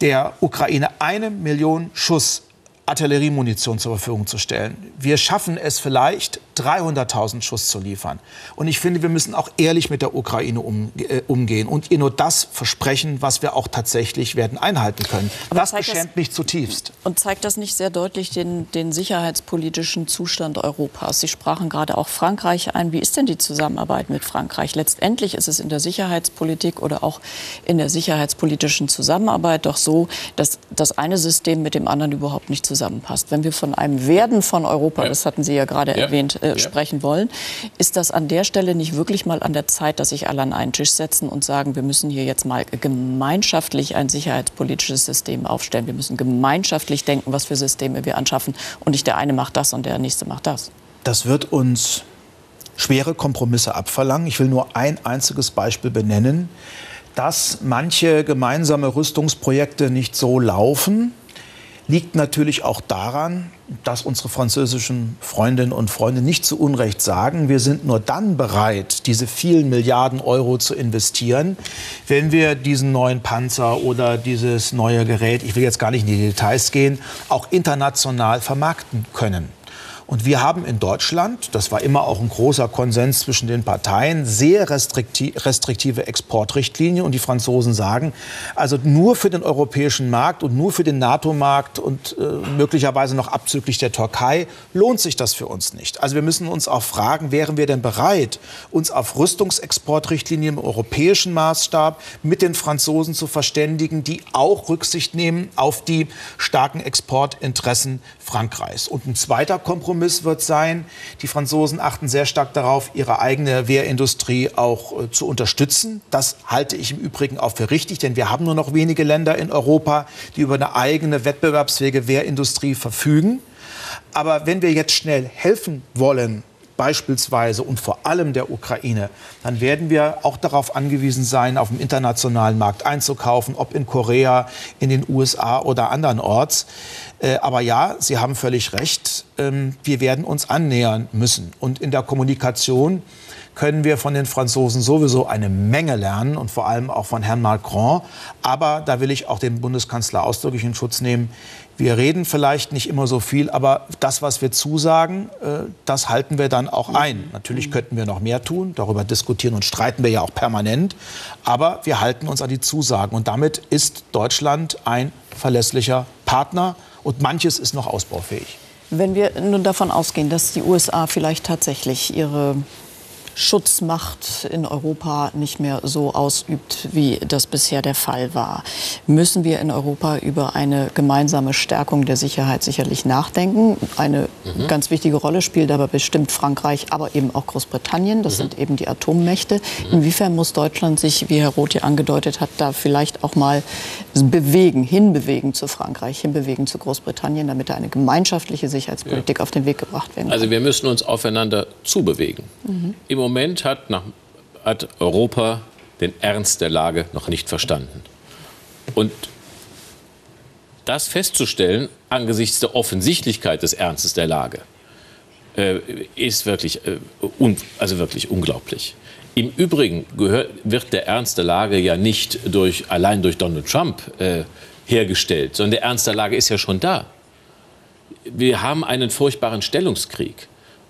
der Ukraine eine Million Schuss Artilleriemunition zur Verfügung zu stellen. Wir schaffen es vielleicht, 300.000 Schuss zu liefern. Und ich finde, wir müssen auch ehrlich mit der Ukraine um, äh, umgehen und ihr nur das versprechen, was wir auch tatsächlich werden einhalten können. Aber das beschämt das, mich zutiefst. Und zeigt das nicht sehr deutlich den, den sicherheitspolitischen Zustand Europas? Sie sprachen gerade auch Frankreich ein. Wie ist denn die Zusammenarbeit mit Frankreich? Letztendlich ist es in der Sicherheitspolitik oder auch in der sicherheitspolitischen Zusammenarbeit doch so, dass das eine System mit dem anderen überhaupt nicht zusammenpasst. Wenn wir von einem Werden von Europa, ja. das hatten Sie ja gerade ja. erwähnt, äh, ja. sprechen wollen. Ist das an der Stelle nicht wirklich mal an der Zeit, dass sich alle an einen Tisch setzen und sagen, wir müssen hier jetzt mal gemeinschaftlich ein sicherheitspolitisches System aufstellen. Wir müssen gemeinschaftlich denken, was für Systeme wir anschaffen. Und nicht der eine macht das und der nächste macht das. Das wird uns schwere Kompromisse abverlangen. Ich will nur ein einziges Beispiel benennen. Dass manche gemeinsame Rüstungsprojekte nicht so laufen, liegt natürlich auch daran, dass unsere französischen Freundinnen und Freunde nicht zu Unrecht sagen, wir sind nur dann bereit, diese vielen Milliarden Euro zu investieren, wenn wir diesen neuen Panzer oder dieses neue Gerät, ich will jetzt gar nicht in die Details gehen, auch international vermarkten können. Und wir haben in Deutschland, das war immer auch ein großer Konsens zwischen den Parteien, sehr restriktive Exportrichtlinien. Und die Franzosen sagen, also nur für den europäischen Markt und nur für den NATO-Markt und äh, möglicherweise noch abzüglich der Türkei lohnt sich das für uns nicht. Also wir müssen uns auch fragen, wären wir denn bereit, uns auf Rüstungsexportrichtlinien im europäischen Maßstab mit den Franzosen zu verständigen, die auch Rücksicht nehmen auf die starken Exportinteressen Frankreichs. Und ein zweiter Kompromiss wird sein, die Franzosen achten sehr stark darauf, ihre eigene Wehrindustrie auch äh, zu unterstützen. Das halte ich im Übrigen auch für richtig, denn wir haben nur noch wenige Länder in Europa, die über eine eigene wettbewerbsfähige Wehrindustrie verfügen. Aber wenn wir jetzt schnell helfen wollen, beispielsweise und vor allem der Ukraine, dann werden wir auch darauf angewiesen sein, auf dem internationalen Markt einzukaufen, ob in Korea, in den USA oder andernorts. Äh, aber ja, Sie haben völlig recht, ähm, wir werden uns annähern müssen. Und in der Kommunikation können wir von den Franzosen sowieso eine Menge lernen und vor allem auch von Herrn Macron. Aber da will ich auch den Bundeskanzler ausdrücklich in Schutz nehmen. Wir reden vielleicht nicht immer so viel, aber das, was wir zusagen, äh, das halten wir dann auch ein. Natürlich könnten wir noch mehr tun, darüber diskutieren und streiten wir ja auch permanent, aber wir halten uns an die Zusagen und damit ist Deutschland ein verlässlicher Partner und manches ist noch ausbaufähig. Wenn wir nun davon ausgehen, dass die USA vielleicht tatsächlich ihre Schutzmacht in Europa nicht mehr so ausübt, wie das bisher der Fall war. Müssen wir in Europa über eine gemeinsame Stärkung der Sicherheit sicherlich nachdenken. Eine mhm. ganz wichtige Rolle spielt aber bestimmt Frankreich, aber eben auch Großbritannien. Das mhm. sind eben die Atommächte. Mhm. Inwiefern muss Deutschland sich, wie Herr Roth hier angedeutet hat, da vielleicht auch mal bewegen, hinbewegen zu Frankreich, hinbewegen zu Großbritannien, damit da eine gemeinschaftliche Sicherheitspolitik ja. auf den Weg gebracht werden also kann? Also wir müssen uns aufeinander zubewegen. Mhm. Im Moment hat, nach, hat Europa den Ernst der Lage noch nicht verstanden. Und das festzustellen angesichts der Offensichtlichkeit des Ernstes der Lage äh, ist wirklich, äh, also wirklich unglaublich. Im Übrigen gehört, wird der Ernst der Lage ja nicht durch, allein durch Donald Trump äh, hergestellt, sondern der Ernst der Lage ist ja schon da. Wir haben einen furchtbaren Stellungskrieg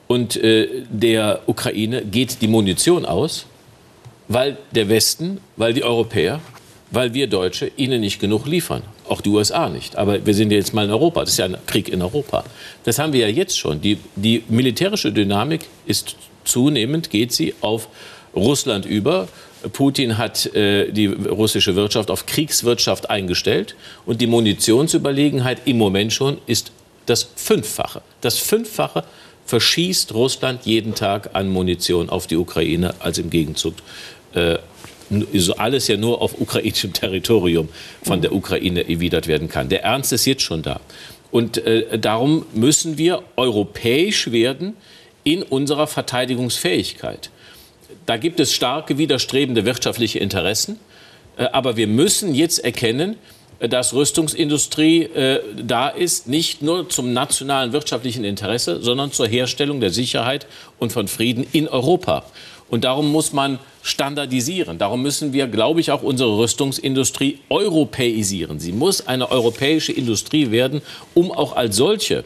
und äh, der Ukraine geht die Munition aus, weil der Westen, weil die Europäer, weil wir Deutsche ihnen nicht genug liefern. Auch die USA nicht. Aber wir sind jetzt mal in Europa. Das ist ja ein Krieg in Europa. Das haben wir ja jetzt schon. Die, die militärische Dynamik ist zunehmend, geht sie auf Russland über. Putin hat äh, die russische Wirtschaft auf Kriegswirtschaft eingestellt. Und die Munitionsüberlegenheit im Moment schon ist das Fünffache. Das Fünffache verschießt Russland jeden Tag an Munition auf die Ukraine als im Gegenzug. Äh, alles ja nur auf ukrainischem Territorium von der Ukraine erwidert werden kann. Der Ernst ist jetzt schon da. Und äh, darum müssen wir europäisch werden in unserer Verteidigungsfähigkeit. Da gibt es starke widerstrebende wirtschaftliche Interessen. Äh, aber wir müssen jetzt erkennen, dass Rüstungsindustrie äh, da ist, nicht nur zum nationalen wirtschaftlichen Interesse, sondern zur Herstellung der Sicherheit und von Frieden in Europa. Und darum muss man standardisieren. Darum müssen wir, glaube ich, auch unsere Rüstungsindustrie europäisieren. Sie muss eine europäische Industrie werden, um auch als solche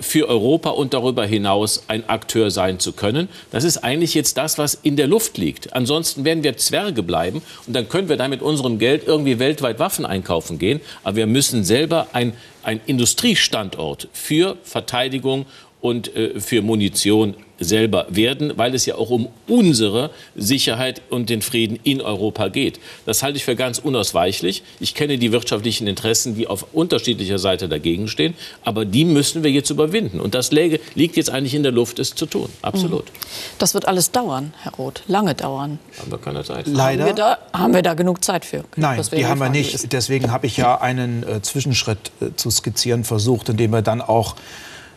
für Europa und darüber hinaus ein Akteur sein zu können. Das ist eigentlich jetzt das, was in der Luft liegt. Ansonsten werden wir Zwerge bleiben und dann können wir dann mit unserem Geld irgendwie weltweit Waffen einkaufen gehen. Aber wir müssen selber ein, ein Industriestandort für Verteidigung und äh, für Munition selber werden, weil es ja auch um unsere Sicherheit und den Frieden in Europa geht. Das halte ich für ganz unausweichlich. Ich kenne die wirtschaftlichen Interessen, die auf unterschiedlicher Seite dagegen stehen, aber die müssen wir jetzt überwinden. Und das liegt jetzt eigentlich in der Luft, es zu tun. Absolut. Mhm. Das wird alles dauern, Herr Roth, lange dauern. Haben wir keine Zeit. Leider. Haben wir da, haben wir da genug Zeit für? Nein, die haben wir nicht. Ist. Deswegen habe ich ja einen äh, Zwischenschritt äh, zu skizzieren versucht, indem wir dann auch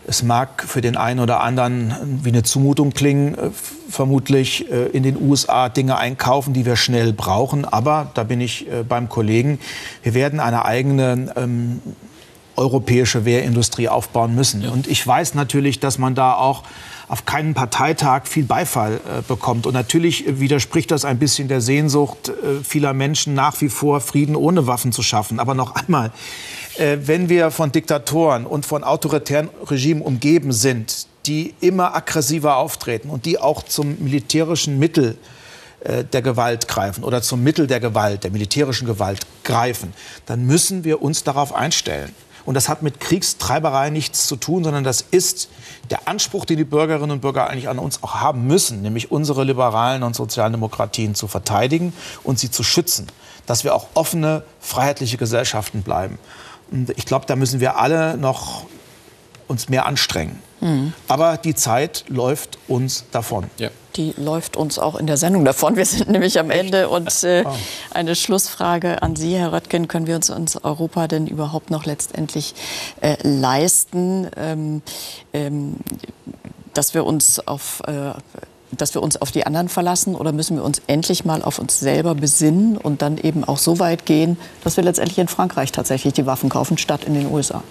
es mag für den einen oder anderen wie eine Zumutung klingen, äh, vermutlich äh, in den USA Dinge einkaufen, die wir schnell brauchen. Aber da bin ich äh, beim Kollegen. Wir werden eine eigene ähm, europäische Wehrindustrie aufbauen müssen. Und ich weiß natürlich, dass man da auch auf keinen Parteitag viel Beifall äh, bekommt. Und natürlich widerspricht das ein bisschen der Sehnsucht äh, vieler Menschen, nach wie vor Frieden ohne Waffen zu schaffen. Aber noch einmal, äh, wenn wir von Diktatoren und von autoritären Regimen umgeben sind, die immer aggressiver auftreten und die auch zum militärischen Mittel äh, der Gewalt greifen oder zum Mittel der Gewalt, der militärischen Gewalt greifen, dann müssen wir uns darauf einstellen. Und das hat mit Kriegstreiberei nichts zu tun, sondern das ist der Anspruch, den die Bürgerinnen und Bürger eigentlich an uns auch haben müssen, nämlich unsere liberalen und sozialen Demokratien zu verteidigen und sie zu schützen, dass wir auch offene, freiheitliche Gesellschaften bleiben. Ich glaube, da müssen wir alle noch uns mehr anstrengen. Mhm. Aber die Zeit läuft uns davon. Ja. Die läuft uns auch in der Sendung davon. Wir sind nämlich am Ende. Und äh, ah. eine Schlussfrage an Sie, Herr Röttgen. Können wir uns, uns Europa denn überhaupt noch letztendlich äh, leisten, ähm, ähm, dass wir uns auf äh, dass wir uns auf die anderen verlassen oder müssen wir uns endlich mal auf uns selber besinnen und dann eben auch so weit gehen, dass wir letztendlich in Frankreich tatsächlich die Waffen kaufen, statt in den USA?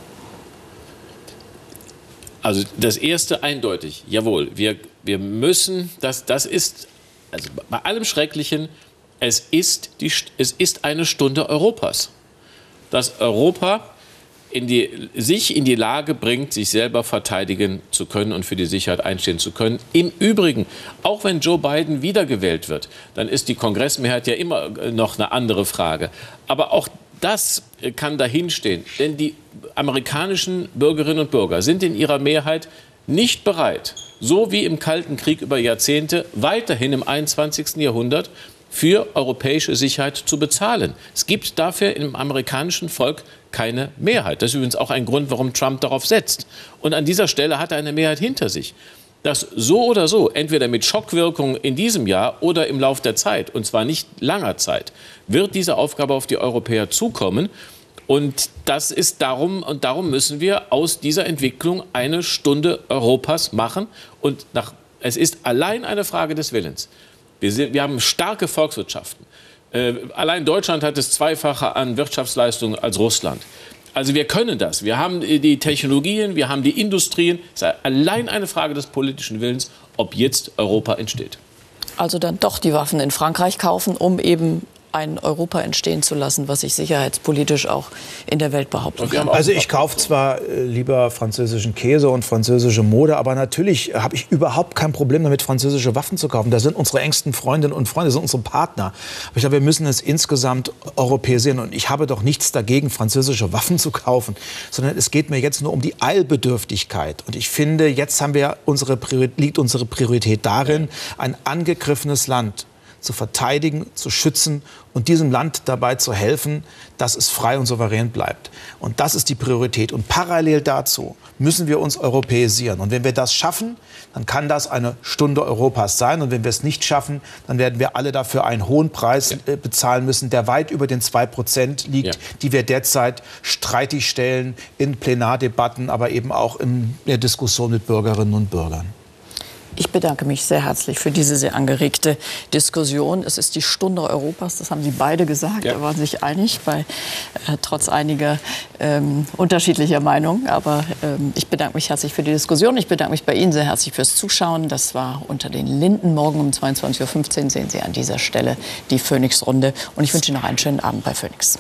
Also das erste eindeutig, jawohl, wir, wir müssen, das, das ist, also bei allem Schrecklichen, es ist, die, es ist eine Stunde Europas. Dass Europa in die, sich in die Lage bringt, sich selber verteidigen zu können und für die Sicherheit einstehen zu können. Im Übrigen, auch wenn Joe Biden wiedergewählt wird, dann ist die Kongressmehrheit ja immer noch eine andere Frage. Aber auch das kann dahinstehen. Denn die amerikanischen Bürgerinnen und Bürger sind in ihrer Mehrheit nicht bereit, so wie im Kalten Krieg über Jahrzehnte, weiterhin im 21. Jahrhundert für europäische Sicherheit zu bezahlen. Es gibt dafür im amerikanischen Volk keine Mehrheit. Das ist übrigens auch ein Grund, warum Trump darauf setzt. Und an dieser Stelle hat er eine Mehrheit hinter sich. Dass so oder so, entweder mit Schockwirkung in diesem Jahr oder im Lauf der Zeit, und zwar nicht langer Zeit, wird diese Aufgabe auf die Europäer zukommen. Und das ist darum, und darum müssen wir aus dieser Entwicklung eine Stunde Europas machen. Und nach, es ist allein eine Frage des Willens. Wir, sind, wir haben starke Volkswirtschaften. Äh, allein Deutschland hat das Zweifache an Wirtschaftsleistungen als Russland. Also wir können das. Wir haben die Technologien, wir haben die Industrien. Es ist allein eine Frage des politischen Willens, ob jetzt Europa entsteht. Also dann doch die Waffen in Frankreich kaufen, um eben ein Europa entstehen zu lassen, was sich sicherheitspolitisch auch in der Welt behaupten kann. Also ich kaufe zwar äh, lieber französischen Käse und französische Mode, aber natürlich habe ich überhaupt kein Problem damit, französische Waffen zu kaufen. Da sind unsere engsten Freundinnen und Freunde, sind unsere Partner. Aber ich glaube, wir müssen es insgesamt europäisieren. Und ich habe doch nichts dagegen, französische Waffen zu kaufen, sondern es geht mir jetzt nur um die Eilbedürftigkeit. Und ich finde, jetzt haben wir unsere liegt unsere Priorität darin, ein angegriffenes Land zu verteidigen, zu schützen und diesem Land dabei zu helfen, dass es frei und souverän bleibt. Und das ist die Priorität. Und parallel dazu müssen wir uns europäisieren. Und wenn wir das schaffen, dann kann das eine Stunde Europas sein. Und wenn wir es nicht schaffen, dann werden wir alle dafür einen hohen Preis ja. Äh, bezahlen müssen, der weit über den zwei Prozent liegt, ja. die wir derzeit streitig stellen in Plenardebatten, aber eben auch in der Diskussion mit Bürgerinnen und Bürgern. Ich bedanke mich sehr herzlich für diese sehr angeregte Diskussion. Es ist die Stunde Europas, das haben Sie beide gesagt, ja. da waren sich einig, bei, äh, trotz einiger ähm, unterschiedlicher Meinungen. Aber ähm, ich bedanke mich herzlich für die Diskussion. Ich bedanke mich bei Ihnen sehr herzlich fürs Zuschauen. Das war unter den Linden. Morgen um 22.15 Uhr sehen Sie an dieser Stelle die Phoenix-Runde. Und ich wünsche Ihnen noch einen schönen Abend bei Phoenix.